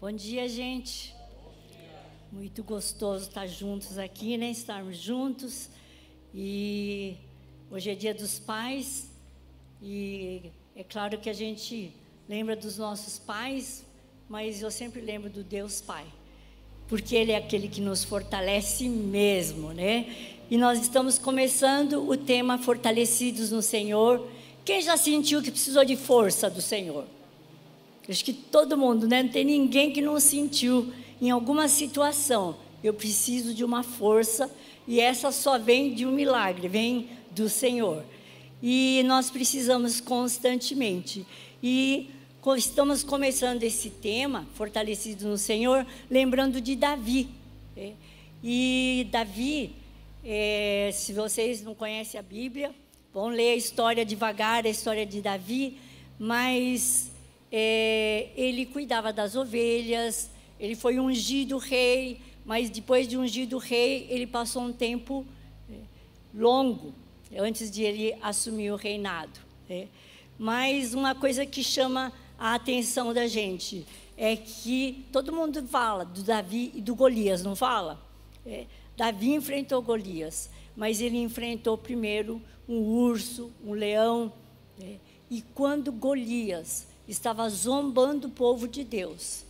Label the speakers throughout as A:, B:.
A: Bom dia, gente. Muito gostoso estar juntos aqui, né? Estarmos juntos. E hoje é dia dos pais. E é claro que a gente lembra dos nossos pais, mas eu sempre lembro do Deus Pai. Porque Ele é aquele que nos fortalece mesmo, né? E nós estamos começando o tema Fortalecidos no Senhor. Quem já sentiu que precisou de força do Senhor? Acho que todo mundo, né? Não tem ninguém que não sentiu em alguma situação. Eu preciso de uma força e essa só vem de um milagre, vem do Senhor. E nós precisamos constantemente. E estamos começando esse tema, fortalecidos no Senhor, lembrando de Davi. Né? E Davi, é, se vocês não conhecem a Bíblia, vão ler a história devagar, a história de Davi, mas é, ele cuidava das ovelhas, ele foi ungido rei, mas depois de ungido rei, ele passou um tempo é, longo antes de ele assumir o reinado. Né? Mas uma coisa que chama a atenção da gente é que todo mundo fala do Davi e do Golias, não fala? É, Davi enfrentou Golias, mas ele enfrentou primeiro um urso, um leão. Né? E quando Golias estava zombando o povo de Deus.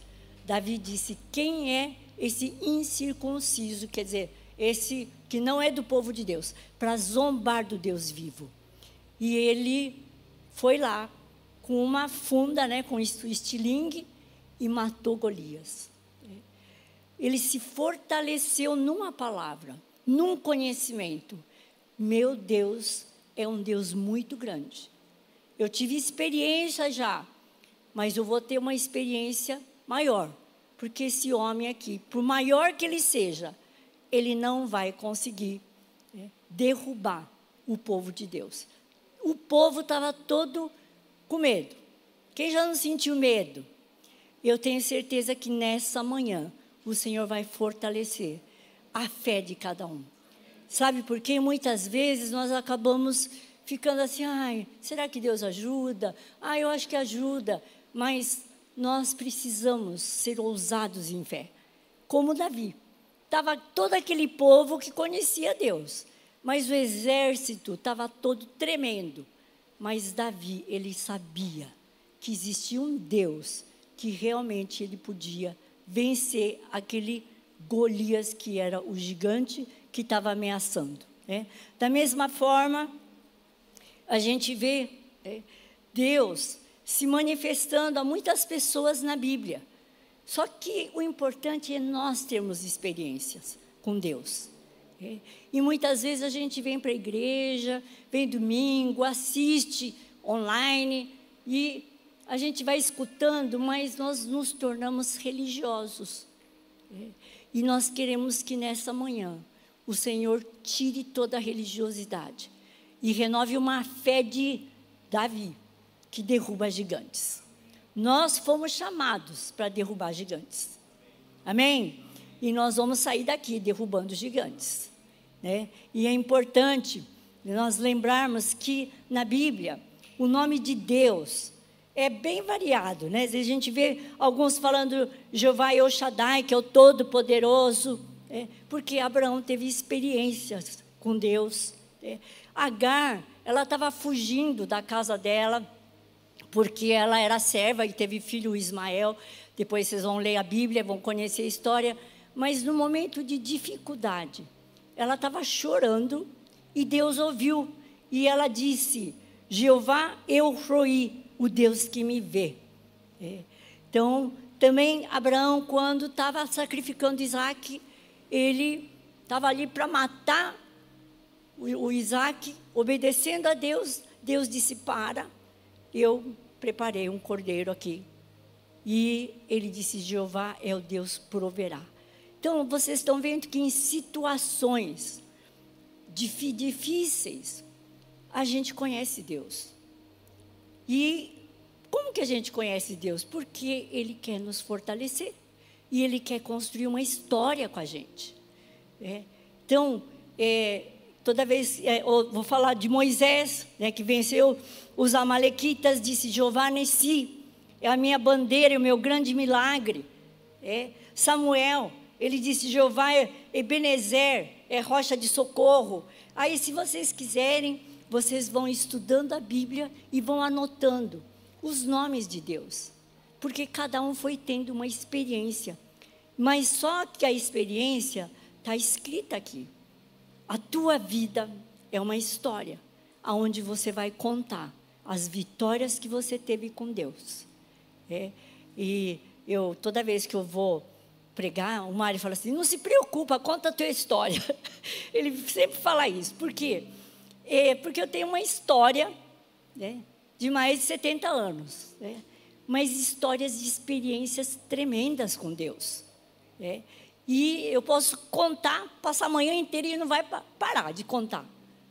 A: Davi disse: Quem é esse incircunciso? Quer dizer, esse que não é do povo de Deus, para zombar do Deus vivo. E ele foi lá com uma funda, né, com estilingue, e matou Golias. Ele se fortaleceu numa palavra, num conhecimento. Meu Deus é um Deus muito grande. Eu tive experiência já mas eu vou ter uma experiência maior, porque esse homem aqui, por maior que ele seja, ele não vai conseguir né, derrubar o povo de Deus. O povo estava todo com medo. Quem já não sentiu medo? Eu tenho certeza que nessa manhã o Senhor vai fortalecer a fé de cada um. Sabe por quê? Muitas vezes nós acabamos ficando assim, ai, será que Deus ajuda? Ah, eu acho que ajuda mas nós precisamos ser ousados em fé, como Davi. Estava todo aquele povo que conhecia Deus, mas o exército estava todo tremendo. Mas Davi, ele sabia que existia um Deus que realmente ele podia vencer aquele Golias que era o gigante que estava ameaçando. Né? Da mesma forma, a gente vê né, Deus se manifestando a muitas pessoas na Bíblia. Só que o importante é nós termos experiências com Deus. É? E muitas vezes a gente vem para a igreja, vem domingo, assiste online e a gente vai escutando, mas nós nos tornamos religiosos. É? E nós queremos que nessa manhã o Senhor tire toda a religiosidade e renove uma fé de Davi que derruba gigantes. Nós fomos chamados para derrubar gigantes. Amém? E nós vamos sair daqui derrubando gigantes. Né? E é importante nós lembrarmos que na Bíblia o nome de Deus é bem variado, né? A gente vê alguns falando Jeová El Shaddai, que é o Todo-Poderoso, né? porque Abraão teve experiências com Deus. Né? Agar, ela estava fugindo da casa dela, porque ela era serva e teve filho Ismael. Depois vocês vão ler a Bíblia, vão conhecer a história. Mas no momento de dificuldade, ela estava chorando e Deus ouviu. E ela disse: Jeová, eu roi, o Deus que me vê. É. Então, também Abraão, quando estava sacrificando Isaac, ele estava ali para matar o, Isaac, obedecendo a Deus. Deus disse: Para, eu preparei um cordeiro aqui. E ele disse: Jeová é o Deus proverá. Então, vocês estão vendo que em situações difíceis, a gente conhece Deus. E como que a gente conhece Deus? Porque Ele quer nos fortalecer. E Ele quer construir uma história com a gente. É. Então, é, toda vez, é, vou falar de Moisés, né, que venceu os amalequitas, disse Jeová Nessi, é a minha bandeira, é o meu grande milagre. É. Samuel, ele disse: Jeová é Ebenezer, é rocha de socorro. Aí, se vocês quiserem, vocês vão estudando a Bíblia e vão anotando os nomes de Deus, porque cada um foi tendo uma experiência, mas só que a experiência está escrita aqui. A tua vida é uma história, aonde você vai contar as vitórias que você teve com Deus. É, e eu toda vez que eu vou pregar, o Mário fala assim: não se preocupa, conta a tua história. Ele sempre fala isso. Por quê? É porque eu tenho uma história né, de mais de 70 anos, né, mas histórias de experiências tremendas com Deus. Né, e eu posso contar, passar a manhã inteira e não vai parar de contar.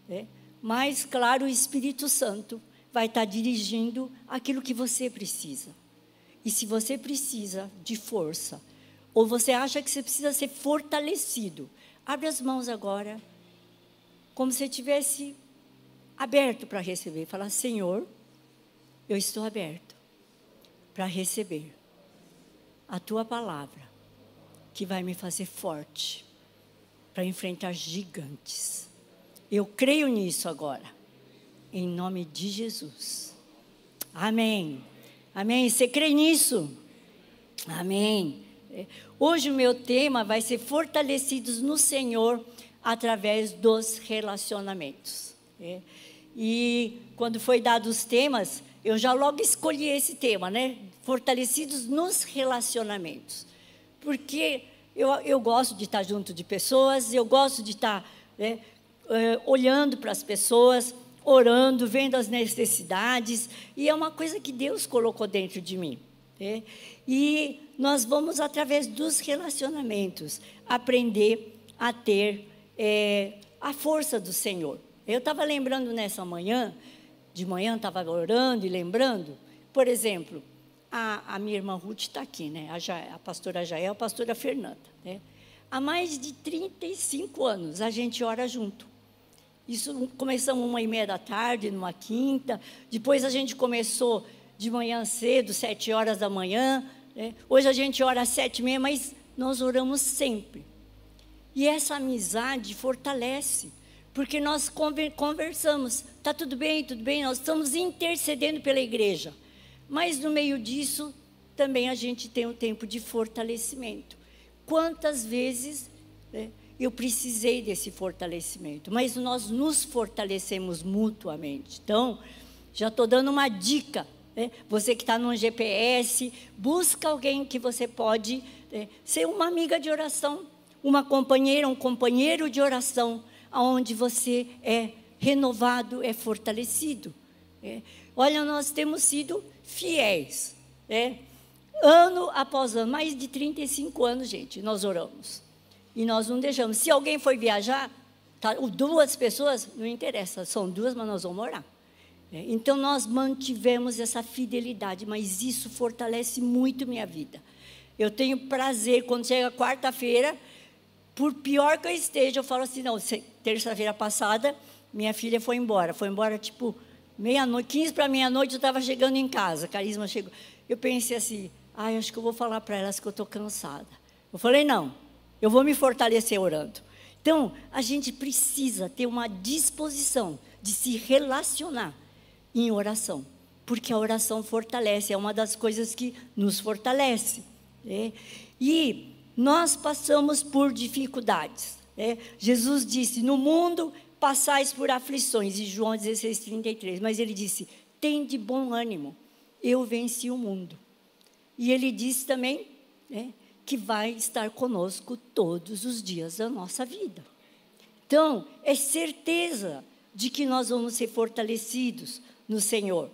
A: Né, mas, claro, o Espírito Santo vai estar dirigindo aquilo que você precisa. E se você precisa de força, ou você acha que você precisa ser fortalecido, abre as mãos agora, como se tivesse aberto para receber. Fala, Senhor, eu estou aberto para receber a tua palavra, que vai me fazer forte para enfrentar gigantes. Eu creio nisso agora, em nome de Jesus. Amém. Amém. Você crê nisso? Amém. Hoje o meu tema vai ser fortalecidos no Senhor através dos relacionamentos. É. E quando foi dado os temas, eu já logo escolhi esse tema, né? Fortalecidos nos relacionamentos. Porque eu, eu gosto de estar junto de pessoas, eu gosto de estar né, eh, olhando para as pessoas, orando, vendo as necessidades, e é uma coisa que Deus colocou dentro de mim. Né? E nós vamos, através dos relacionamentos, aprender a ter é, a força do Senhor. Eu estava lembrando nessa manhã, de manhã estava orando e lembrando, por exemplo, a, a minha irmã Ruth está aqui, né? A, ja, a pastora Jael, a pastora Fernanda. Né? Há mais de 35 anos a gente ora junto. Isso começamos uma e meia da tarde, numa quinta. Depois a gente começou de manhã cedo, sete horas da manhã. Né? Hoje a gente ora às sete e meia, mas nós oramos sempre. E essa amizade fortalece porque nós conversamos, está tudo bem, tudo bem, nós estamos intercedendo pela igreja. Mas no meio disso, também a gente tem um tempo de fortalecimento. Quantas vezes né, eu precisei desse fortalecimento, mas nós nos fortalecemos mutuamente. Então, já estou dando uma dica. Né? Você que está no GPS, busca alguém que você pode né, ser uma amiga de oração, uma companheira, um companheiro de oração onde você é renovado, é fortalecido. É. Olha, nós temos sido fiéis. É. Ano após ano, mais de 35 anos, gente, nós oramos. E nós não deixamos. Se alguém foi viajar, tá, duas pessoas, não interessa, são duas, mas nós vamos orar. É. Então nós mantivemos essa fidelidade, mas isso fortalece muito minha vida. Eu tenho prazer quando chega quarta-feira, por pior que eu esteja, eu falo assim, não, terça-feira passada, minha filha foi embora. Foi embora, tipo, meia-noite, 15 para meia-noite, eu estava chegando em casa. Carisma chegou. Eu pensei assim, ah, acho que eu vou falar para elas que eu estou cansada. Eu falei, não, eu vou me fortalecer orando. Então, a gente precisa ter uma disposição de se relacionar em oração, porque a oração fortalece, é uma das coisas que nos fortalece. Né? E nós passamos por dificuldades. Né? Jesus disse: No mundo passais por aflições, em João 16, 33. Mas ele disse: Tem de bom ânimo, eu venci o mundo. E ele disse também né, que vai estar conosco todos os dias da nossa vida. Então, é certeza de que nós vamos ser fortalecidos no Senhor.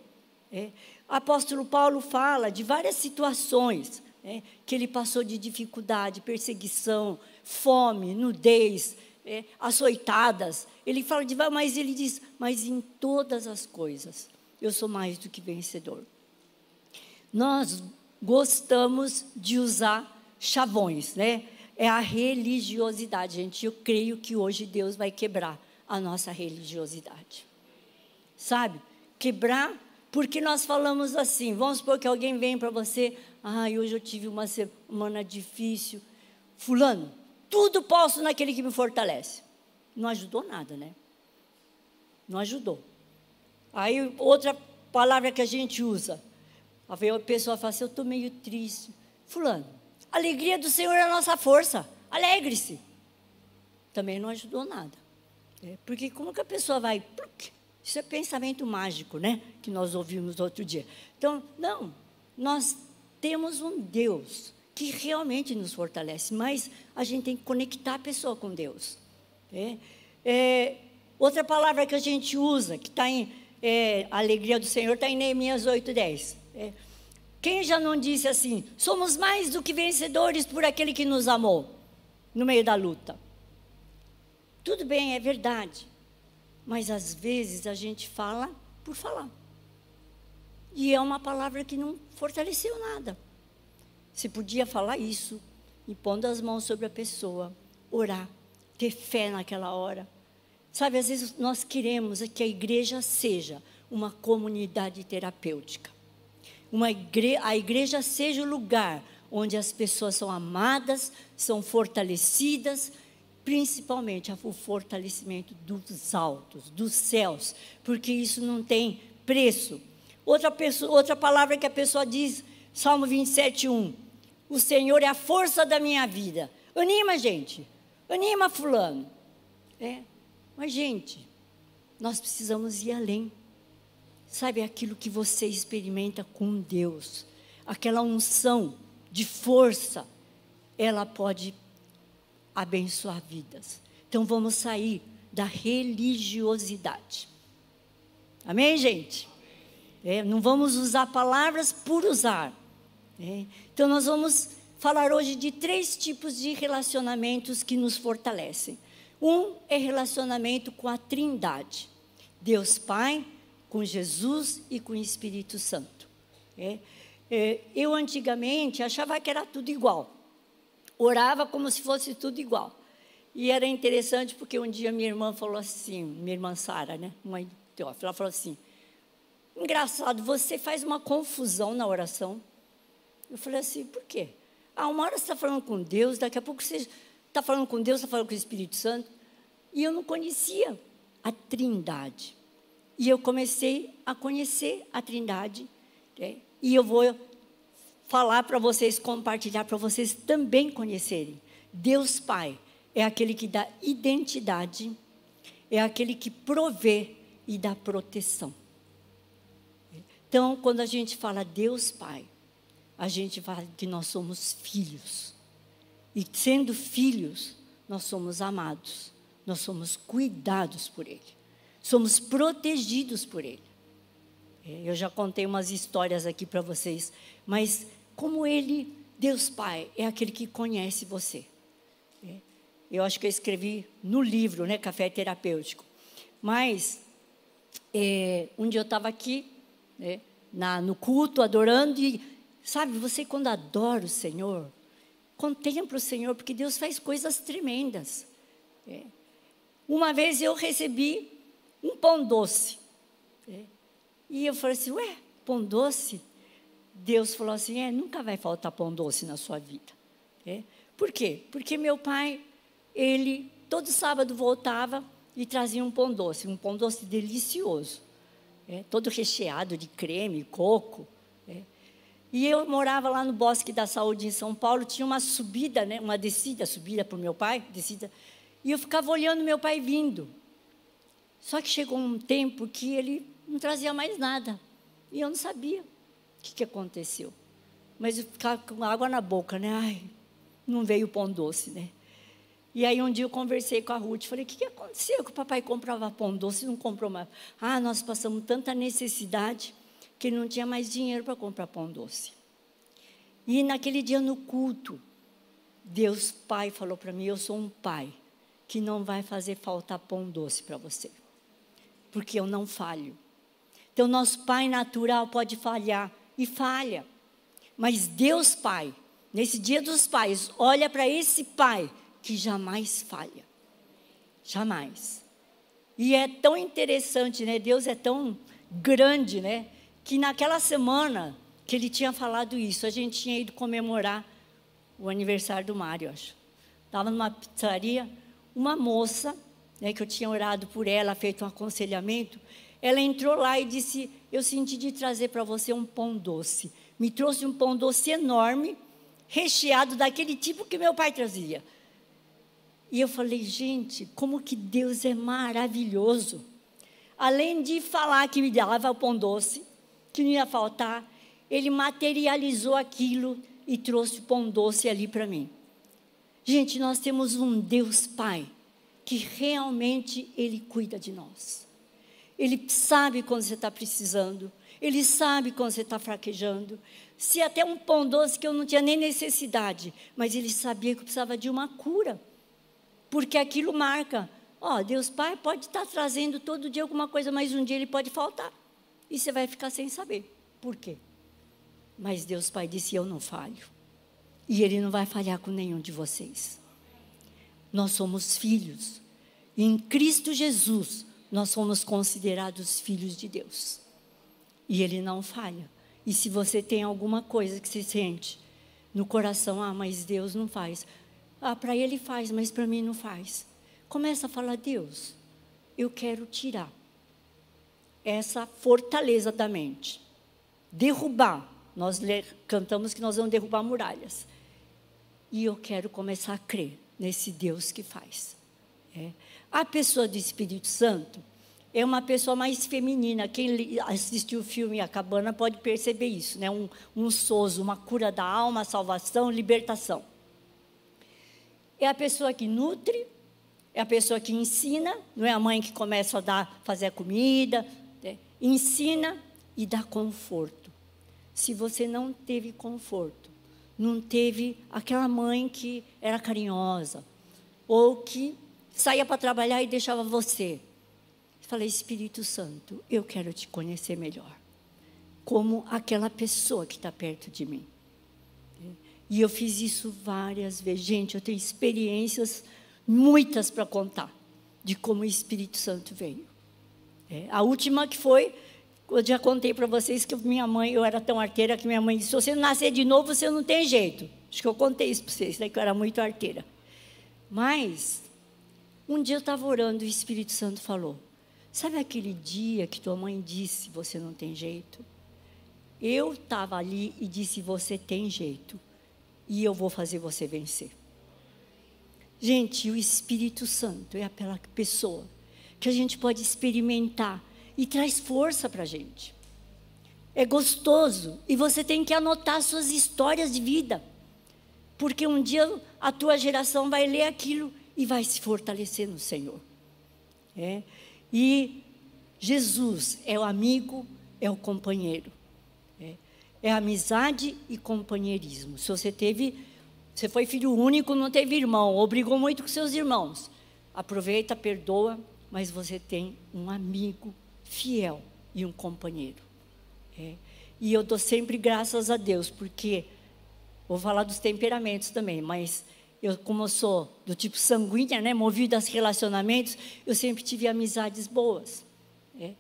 A: É. Apóstolo Paulo fala de várias situações é, que ele passou de dificuldade, perseguição, fome, nudez, é, açoitadas. Ele fala de mas ele diz, mas em todas as coisas eu sou mais do que vencedor. Nós gostamos de usar chavões, né? É a religiosidade, gente. Eu creio que hoje Deus vai quebrar a nossa religiosidade. Sabe? Quebrar Porque nós falamos assim, vamos supor que alguém vem para você, ai, hoje eu tive uma semana difícil. Fulano, tudo posso naquele que me fortalece. Não ajudou nada, né? Não ajudou. Aí, outra palavra que a gente usa. A pessoa fala assim, eu estou meio triste. Fulano, alegria do Senhor é a nossa força. Alegre-se. Também não ajudou nada. É, porque como que a pessoa vai... Isso é pensamento mágico, né? Que nós ouvimos outro dia. Então, não, nós temos um Deus que realmente nos fortalece, mas a gente tem que conectar a pessoa com Deus. É, é, outra palavra que a gente usa, que está em é, alegria do Senhor, está em Neemias 8,10. É, quem já não disse assim, somos mais do que vencedores por aquele que nos amou, no meio da luta? Tudo bem, é verdade. Mas às vezes a gente fala por falar. E é uma palavra que não fortaleceu nada. Você podia falar isso, impondo as mãos sobre a pessoa, orar, ter fé naquela hora. Sabe, às vezes nós queremos que a igreja seja uma comunidade terapêutica. Uma igre a igreja seja o lugar onde as pessoas são amadas, são fortalecidas, principalmente o fortalecimento dos altos, dos céus, porque isso não tem preço. Outra, pessoa, outra palavra que a pessoa diz, Salmo 27, 1. O Senhor é a força da minha vida. Anima, gente. Anima, fulano. É. Mas, gente, nós precisamos ir além. Sabe aquilo que você experimenta com Deus? Aquela unção de força, ela pode abençoar vidas. Então vamos sair da religiosidade. Amém, gente? É, não vamos usar palavras por usar. É. Então nós vamos falar hoje de três tipos de relacionamentos que nos fortalecem. Um é relacionamento com a Trindade, Deus Pai, com Jesus e com o Espírito Santo. É. É, eu antigamente achava que era tudo igual orava como se fosse tudo igual. E era interessante porque um dia minha irmã falou assim, minha irmã Sara, né, mãe Teófila, ela falou assim: engraçado, você faz uma confusão na oração. Eu falei assim, por quê? Ah, uma hora você está falando com Deus, daqui a pouco você está falando com Deus, está falando com o Espírito Santo. E eu não conhecia a Trindade. E eu comecei a conhecer a Trindade. Né? E eu vou falar para vocês, compartilhar para vocês também conhecerem. Deus Pai é aquele que dá identidade, é aquele que provê e dá proteção. Então, quando a gente fala Deus Pai, a gente fala que nós somos filhos. E sendo filhos, nós somos amados, nós somos cuidados por Ele, somos protegidos por Ele. É, eu já contei umas histórias aqui para vocês, mas como Ele, Deus Pai, é aquele que conhece você. É. Eu acho que eu escrevi no livro, né, Café Terapêutico. Mas, é, um dia eu estava aqui, né, na, no culto, adorando, e, sabe, você quando adora o Senhor, contempla o Senhor, porque Deus faz coisas tremendas. É. Uma vez eu recebi um pão doce. É. E eu falei assim, ué, pão doce? Deus falou assim: é, nunca vai faltar pão doce na sua vida. É. Por quê? Porque meu pai, ele todo sábado voltava e trazia um pão doce, um pão doce delicioso, é, todo recheado de creme, coco. E eu morava lá no Bosque da Saúde em São Paulo, tinha uma subida, né, uma descida, subida para o meu pai, descida, e eu ficava olhando meu pai vindo. Só que chegou um tempo que ele não trazia mais nada, e eu não sabia que, que aconteceu? Mas eu ficava com água na boca, né? Ai, não veio o pão doce, né? E aí um dia eu conversei com a Ruth, falei, o que, que aconteceu que o papai comprava pão doce e não comprou mais? Ah, nós passamos tanta necessidade que não tinha mais dinheiro para comprar pão doce. E naquele dia no culto, Deus Pai falou para mim, eu sou um pai que não vai fazer faltar pão doce para você. Porque eu não falho. Então, nosso pai natural pode falhar, e falha. Mas Deus Pai, nesse dia dos pais, olha para esse pai que jamais falha. Jamais. E é tão interessante, né? Deus é tão grande, né? Que naquela semana que ele tinha falado isso, a gente tinha ido comemorar o aniversário do Mário, acho. Estava numa pizzaria, uma moça, né, que eu tinha orado por ela, feito um aconselhamento, ela entrou lá e disse: Eu senti de trazer para você um pão doce. Me trouxe um pão doce enorme, recheado daquele tipo que meu pai trazia. E eu falei, gente, como que Deus é maravilhoso. Além de falar que me dava o pão doce, que não ia faltar, ele materializou aquilo e trouxe pão doce ali para mim. Gente, nós temos um Deus Pai que realmente Ele cuida de nós. Ele sabe quando você está precisando, Ele sabe quando você está fraquejando. Se até um pão doce que eu não tinha nem necessidade, mas Ele sabia que eu precisava de uma cura, porque aquilo marca. Ó, oh, Deus Pai pode estar tá trazendo todo dia alguma coisa, mas um dia Ele pode faltar. E você vai ficar sem saber. Por quê? Mas Deus Pai disse: Eu não falho. E Ele não vai falhar com nenhum de vocês. Nós somos filhos. E em Cristo Jesus, nós somos considerados filhos de Deus. E Ele não falha. E se você tem alguma coisa que se sente no coração, ah, mas Deus não faz. Ah, para Ele faz, mas para mim não faz. Começa a falar, Deus, eu quero tirar essa fortaleza da mente. Derrubar. Nós cantamos que nós vamos derrubar muralhas. E eu quero começar a crer nesse Deus que faz. É. A pessoa do Espírito Santo é uma pessoa mais feminina. Quem assistiu o filme A Cabana pode perceber isso, né? Um, um sozo, uma cura da alma, salvação, libertação. É a pessoa que nutre, é a pessoa que ensina, não é a mãe que começa a dar, fazer a comida? Ensina e dá conforto. Se você não teve conforto, não teve aquela mãe que era carinhosa, ou que saía para trabalhar e deixava você. Falei, Espírito Santo, eu quero te conhecer melhor, como aquela pessoa que está perto de mim. E eu fiz isso várias vezes. Gente, eu tenho experiências muitas para contar de como o Espírito Santo veio. É, a última que foi eu já contei para vocês que minha mãe, eu era tão arteira que minha mãe disse: se você nascer de novo, você não tem jeito. Acho que eu contei isso para vocês, né, que eu era muito arteira. Mas, um dia eu estava orando e o Espírito Santo falou: Sabe aquele dia que tua mãe disse: Você não tem jeito? Eu estava ali e disse: Você tem jeito. E eu vou fazer você vencer. Gente, o Espírito Santo é aquela pessoa que a gente pode experimentar e traz força para a gente. É gostoso e você tem que anotar suas histórias de vida, porque um dia a tua geração vai ler aquilo e vai se fortalecer no Senhor. É? E Jesus é o amigo, é o companheiro. É, é amizade e companheirismo. Se você teve, você foi filho único, não teve irmão, obrigou muito com seus irmãos. Aproveita, perdoa, mas você tem um amigo fiel e um companheiro. É. E eu dou sempre graças a Deus, porque vou falar dos temperamentos também, mas eu, como eu sou do tipo sanguínea, né, movida a relacionamentos, eu sempre tive amizades boas. É.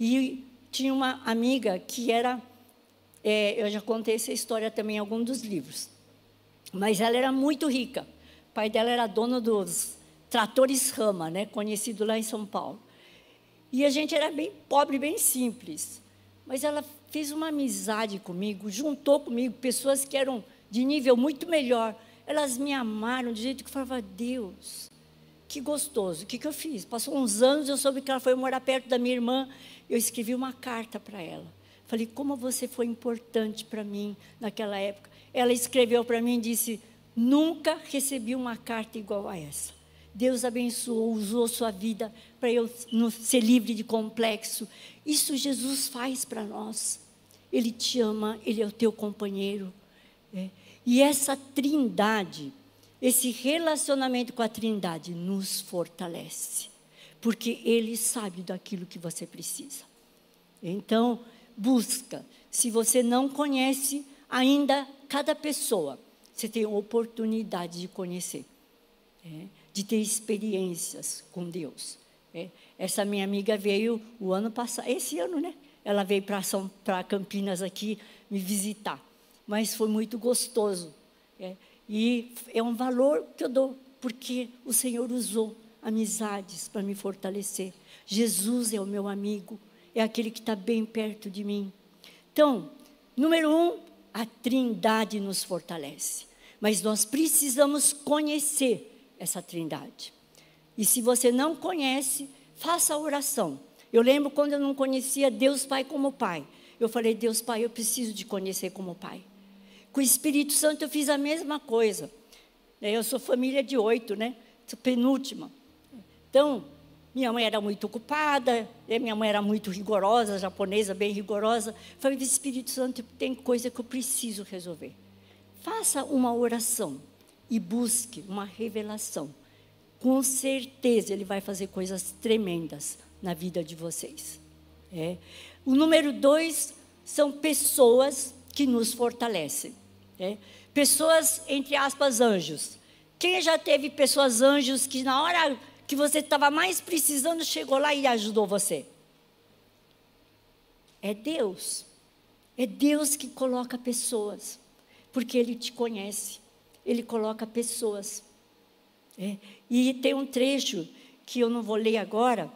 A: E tinha uma amiga que era, é, eu já contei essa história também em algum dos livros, mas ela era muito rica. O pai dela era dono dos tratores Rama, né, conhecido lá em São Paulo. E a gente era bem pobre, bem simples. Mas ela fez uma amizade comigo, juntou comigo pessoas que eram de nível muito melhor. Elas me amaram de jeito que eu falava, Deus, que gostoso. O que, que eu fiz? Passou uns anos, eu soube que ela foi morar perto da minha irmã. Eu escrevi uma carta para ela. Falei, como você foi importante para mim naquela época. Ela escreveu para mim e disse: Nunca recebi uma carta igual a essa. Deus abençoou, usou sua vida para eu ser livre de complexo. Isso Jesus faz para nós. Ele te ama, Ele é o teu companheiro. É. E essa trindade, esse relacionamento com a trindade nos fortalece, porque Ele sabe daquilo que você precisa. Então, busca. Se você não conhece ainda cada pessoa, você tem a oportunidade de conhecer. É de ter experiências com Deus. É, essa minha amiga veio o ano passado, esse ano, né? ela veio para Campinas aqui me visitar. Mas foi muito gostoso. É, e é um valor que eu dou, porque o Senhor usou amizades para me fortalecer. Jesus é o meu amigo, é aquele que está bem perto de mim. Então, número um, a trindade nos fortalece. Mas nós precisamos conhecer essa trindade. E se você não conhece, faça a oração. Eu lembro quando eu não conhecia Deus Pai como Pai. Eu falei, Deus Pai, eu preciso de conhecer como Pai. Com o Espírito Santo eu fiz a mesma coisa. Eu sou família de oito, né? Sou penúltima. Então, minha mãe era muito ocupada, minha mãe era muito rigorosa, japonesa, bem rigorosa. Falei, Espírito Santo, tem coisa que eu preciso resolver. Faça uma oração e busque uma revelação. Com certeza ele vai fazer coisas tremendas na vida de vocês. É. O número dois são pessoas que nos fortalecem. É. Pessoas, entre aspas, anjos. Quem já teve pessoas anjos que na hora que você estava mais precisando chegou lá e ajudou você? É Deus. É Deus que coloca pessoas, porque Ele te conhece. Ele coloca pessoas. É. E tem um trecho que eu não vou ler agora,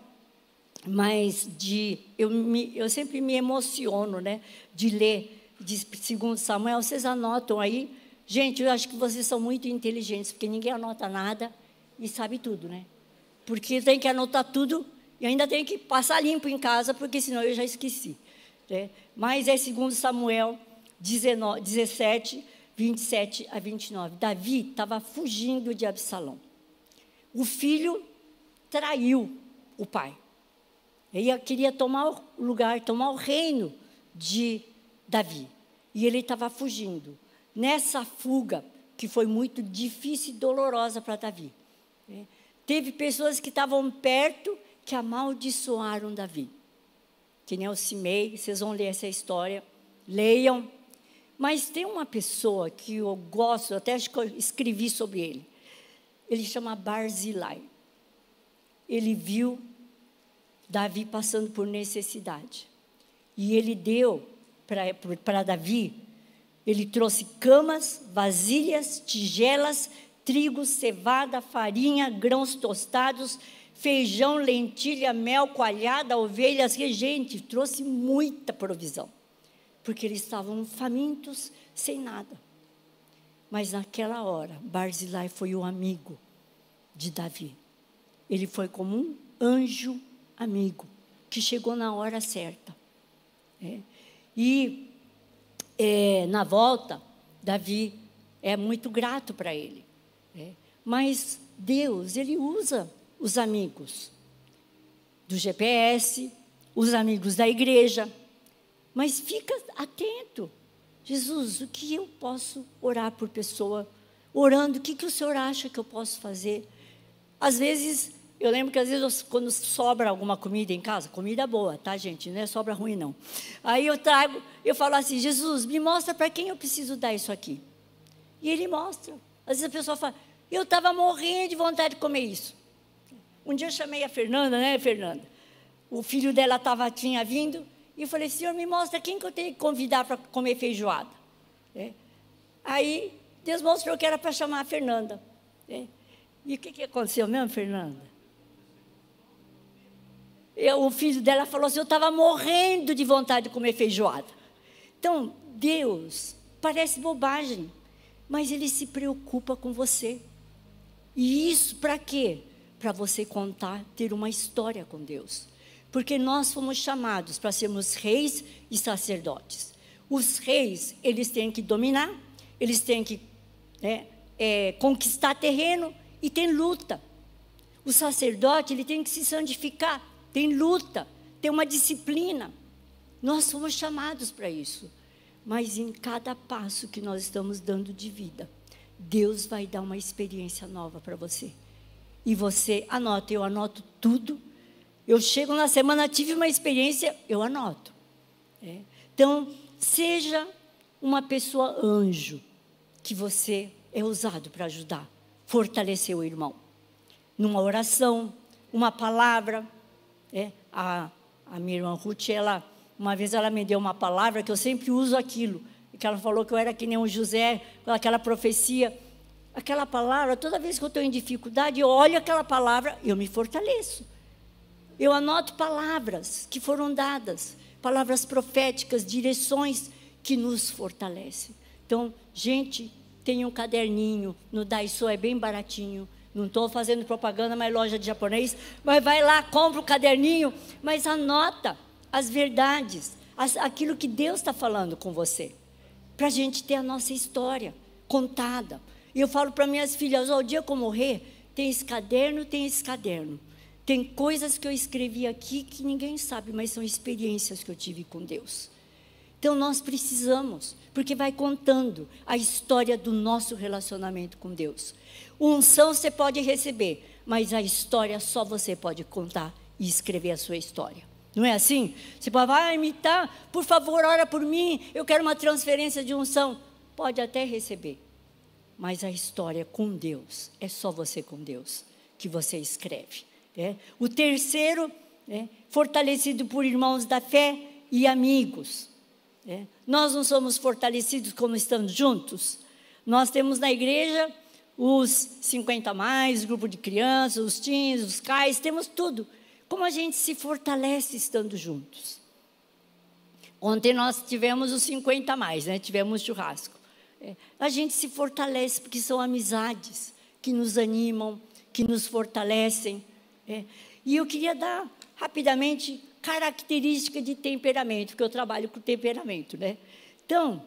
A: mas de eu, me, eu sempre me emociono, né, de ler de segundo Samuel. Vocês anotam aí? Gente, eu acho que vocês são muito inteligentes, porque ninguém anota nada e sabe tudo, né? Porque tem que anotar tudo e ainda tem que passar limpo em casa, porque senão eu já esqueci. Né? Mas é segundo Samuel 19, 17, 27 a 29. Davi estava fugindo de Absalão. O filho traiu o pai. Ele queria tomar o lugar, tomar o reino de Davi. E ele estava fugindo. Nessa fuga, que foi muito difícil e dolorosa para Davi, né? teve pessoas que estavam perto que amaldiçoaram Davi. Que nem o Simei, vocês vão ler essa história, leiam. Mas tem uma pessoa que eu gosto, até escrevi sobre ele. Ele chama Barzilai. Ele viu Davi passando por necessidade. E ele deu para Davi, ele trouxe camas, vasilhas, tigelas, trigo, cevada, farinha, grãos tostados, feijão, lentilha, mel, coalhada, ovelhas, regente. Trouxe muita provisão, porque eles estavam famintos, sem nada. Mas naquela hora, Barzilai foi o amigo de Davi. Ele foi como um anjo amigo, que chegou na hora certa. É. E é, na volta, Davi é muito grato para ele. É. Mas Deus, ele usa os amigos do GPS, os amigos da igreja. Mas fica atento. Jesus, o que eu posso orar por pessoa? Orando, o que, que o senhor acha que eu posso fazer? Às vezes eu lembro que às vezes quando sobra alguma comida em casa, comida boa, tá, gente? Não é sobra ruim, não. Aí eu trago, eu falo assim, Jesus, me mostra para quem eu preciso dar isso aqui. E ele mostra. Às vezes a pessoa fala, eu estava morrendo de vontade de comer isso. Um dia eu chamei a Fernanda, né, Fernanda? O filho dela tava, tinha vindo, e falei, senhor, me mostra quem que eu tenho que convidar para comer feijoada. É. Aí Deus mostrou que era para chamar a Fernanda. É. E o que, que aconteceu mesmo, Fernanda? Eu, o filho dela falou assim: eu estava morrendo de vontade de comer feijoada. Então, Deus, parece bobagem, mas Ele se preocupa com você. E isso para quê? Para você contar, ter uma história com Deus. Porque nós fomos chamados para sermos reis e sacerdotes. Os reis, eles têm que dominar, eles têm que né, é, conquistar terreno e tem luta. O sacerdote, ele tem que se santificar tem luta, tem uma disciplina. Nós somos chamados para isso. Mas em cada passo que nós estamos dando de vida, Deus vai dar uma experiência nova para você. E você anota, eu anoto tudo. Eu chego na semana, tive uma experiência, eu anoto. É. Então, seja uma pessoa anjo, que você é usado para ajudar, fortalecer o irmão. Numa oração, uma palavra, é, a, a minha irmã Ruth, ela Uma vez ela me deu uma palavra que eu sempre uso aquilo, que ela falou que eu era que nem um José, com aquela profecia. Aquela palavra, toda vez que eu estou em dificuldade, eu olho aquela palavra e eu me fortaleço. Eu anoto palavras que foram dadas, palavras proféticas, direções que nos fortalecem. Então, gente, tem um caderninho no Daiso, é bem baratinho. Não estou fazendo propaganda, mas loja de japonês. Mas vai lá, compra o caderninho, mas anota as verdades, as, aquilo que Deus está falando com você. Para a gente ter a nossa história contada. E eu falo para minhas filhas: oh, o dia que eu morrer, tem esse caderno, tem esse caderno. Tem coisas que eu escrevi aqui que ninguém sabe, mas são experiências que eu tive com Deus. Então nós precisamos, porque vai contando a história do nosso relacionamento com Deus. Unção você pode receber, mas a história só você pode contar e escrever a sua história. Não é assim? Você pode, vai imitar, por favor, ora por mim, eu quero uma transferência de unção. Pode até receber, mas a história com Deus, é só você com Deus que você escreve. É? O terceiro, é, fortalecido por irmãos da fé e amigos. É. Nós não somos fortalecidos como estamos juntos. Nós temos na igreja os 50 mais, grupo de crianças, os teens, os cais, temos tudo. Como a gente se fortalece estando juntos. Ontem nós tivemos os 50 mais, né? tivemos churrasco. É. A gente se fortalece porque são amizades que nos animam, que nos fortalecem. É. E eu queria dar rapidamente característica de temperamento, porque eu trabalho com temperamento, né? Então,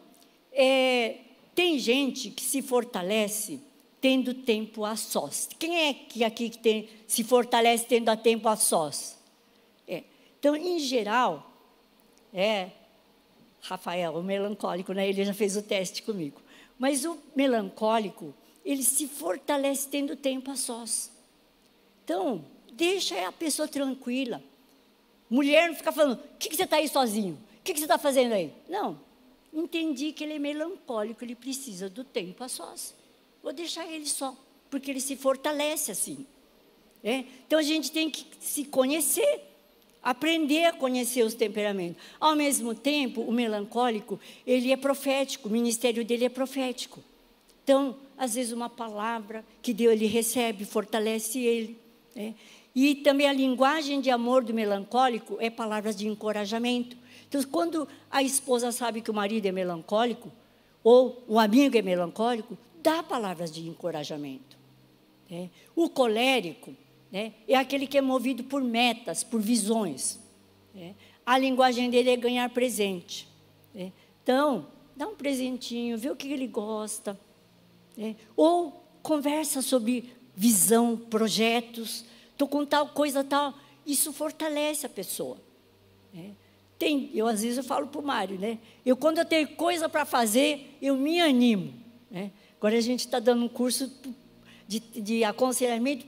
A: é, tem gente que se fortalece tendo tempo a sós. Quem é que aqui que tem, se fortalece tendo a tempo a sós? É. Então, em geral, é Rafael, o melancólico, né? Ele já fez o teste comigo. Mas o melancólico, ele se fortalece tendo tempo a sós. Então, deixa a pessoa tranquila. Mulher não fica falando, o que, que você está aí sozinho? O que, que você está fazendo aí? Não. Entendi que ele é melancólico, ele precisa do tempo a sós. Vou deixar ele só, porque ele se fortalece assim. É? Então a gente tem que se conhecer, aprender a conhecer os temperamentos. Ao mesmo tempo, o melancólico, ele é profético, o ministério dele é profético. Então, às vezes uma palavra que Deus ele recebe, fortalece ele. É? E também a linguagem de amor do melancólico é palavras de encorajamento. Então, quando a esposa sabe que o marido é melancólico, ou o amigo é melancólico, dá palavras de encorajamento. Né? O colérico né, é aquele que é movido por metas, por visões. Né? A linguagem dele é ganhar presente. Né? Então, dá um presentinho, vê o que ele gosta. Né? Ou conversa sobre visão, projetos estou com tal coisa, tal. Isso fortalece a pessoa. Né? Tem, eu às vezes eu falo para o Mário, né? Eu quando eu tenho coisa para fazer, eu me animo. Né? Agora a gente está dando um curso de, de aconselhamento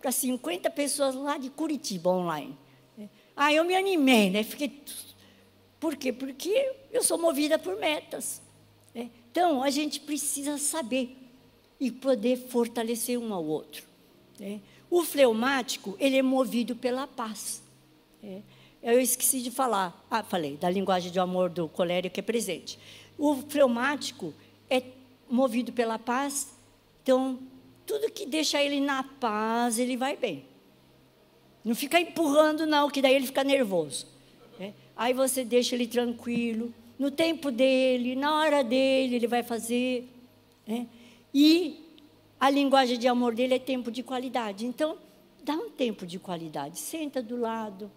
A: para 50 pessoas lá de Curitiba online. Né? Ah, eu me animei, né? Fiquei. Por quê? Porque eu sou movida por metas. Né? Então a gente precisa saber e poder fortalecer um ao outro. Né? O fleumático, ele é movido pela paz. É. Eu esqueci de falar, ah, falei, da linguagem de amor do colérico que é presente. O fleumático é movido pela paz, então, tudo que deixa ele na paz, ele vai bem. Não fica empurrando, não, que daí ele fica nervoso. É. Aí você deixa ele tranquilo, no tempo dele, na hora dele, ele vai fazer. É. E a linguagem de amor dele é tempo de qualidade. Então, dá um tempo de qualidade. Senta do lado.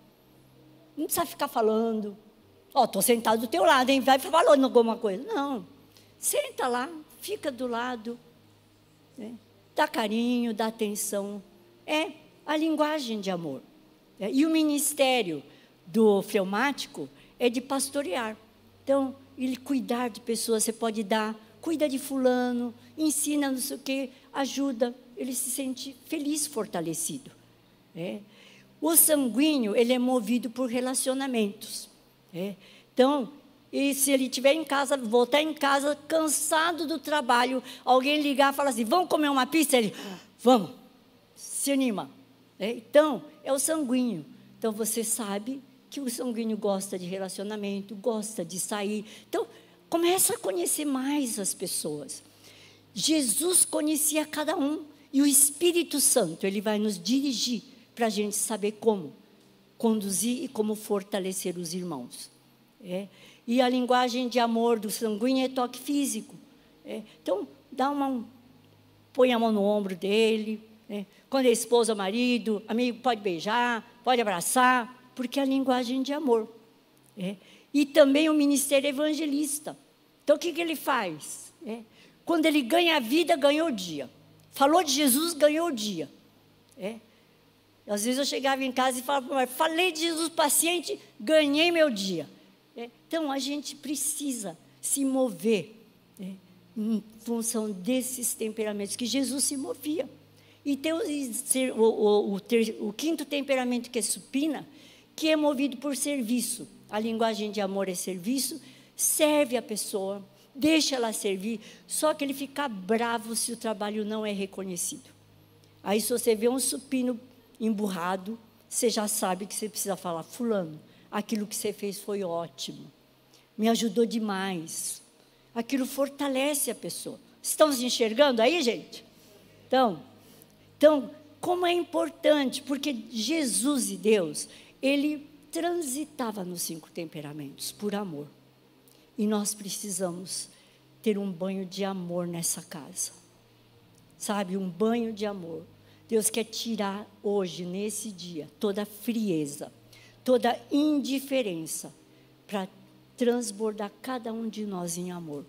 A: Não precisa ficar falando. Ó, oh, estou sentado do teu lado, hein? Vai falando alguma coisa. Não. Senta lá, fica do lado. Né? Dá carinho, dá atenção. É a linguagem de amor. É. E o ministério do fleumático é de pastorear. Então, ele cuidar de pessoas, você pode dar, cuida de fulano, ensina não sei o quê, ajuda, ele se sente feliz, fortalecido. É. O sanguíneo, ele é movido por relacionamentos. É. Então, e se ele estiver em casa, voltar em casa cansado do trabalho, alguém ligar e falar assim, vamos comer uma pizza? Ele, vamos, se anima. É. Então, é o sanguíneo. Então, você sabe que o sanguíneo gosta de relacionamento, gosta de sair. Então, começa a conhecer mais as pessoas. Jesus conhecia cada um e o Espírito Santo, ele vai nos dirigir para a gente saber como conduzir e como fortalecer os irmãos. É. E a linguagem de amor do sanguíneo é toque físico. É. Então, dá uma, põe a mão no ombro dele. É. Quando é esposa marido, amigo pode beijar, pode abraçar, porque é a linguagem de amor. É. E também o ministério evangelista. Então, o que, que ele faz? Quando ele ganha a vida, ganhou o dia. Falou de Jesus, ganhou o dia. É. Às vezes eu chegava em casa e falava, falei de Jesus paciente, ganhei meu dia. É, então a gente precisa se mover é, em função desses temperamentos que Jesus se movia. E tem o, o, o, ter, o quinto temperamento, que é supina, que é movido por serviço. A linguagem de amor é serviço, serve a pessoa, deixa ela servir, só que ele fica bravo se o trabalho não é reconhecido. Aí, se você vê um supino emburrado, você já sabe que você precisa falar: Fulano, aquilo que você fez foi ótimo, me ajudou demais. Aquilo fortalece a pessoa. Estamos enxergando aí, gente? Então, então, como é importante, porque Jesus e Deus, ele transitava nos cinco temperamentos por amor. E nós precisamos ter um banho de amor nessa casa. Sabe, um banho de amor. Deus quer tirar hoje, nesse dia, toda frieza, toda indiferença, para transbordar cada um de nós em amor.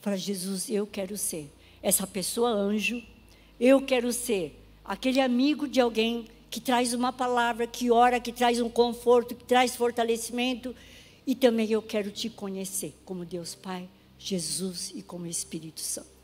A: Para Jesus, eu quero ser essa pessoa anjo, eu quero ser aquele amigo de alguém que traz uma palavra, que ora, que traz um conforto, que traz fortalecimento, e também eu quero te conhecer como Deus Pai, Jesus e como Espírito Santo.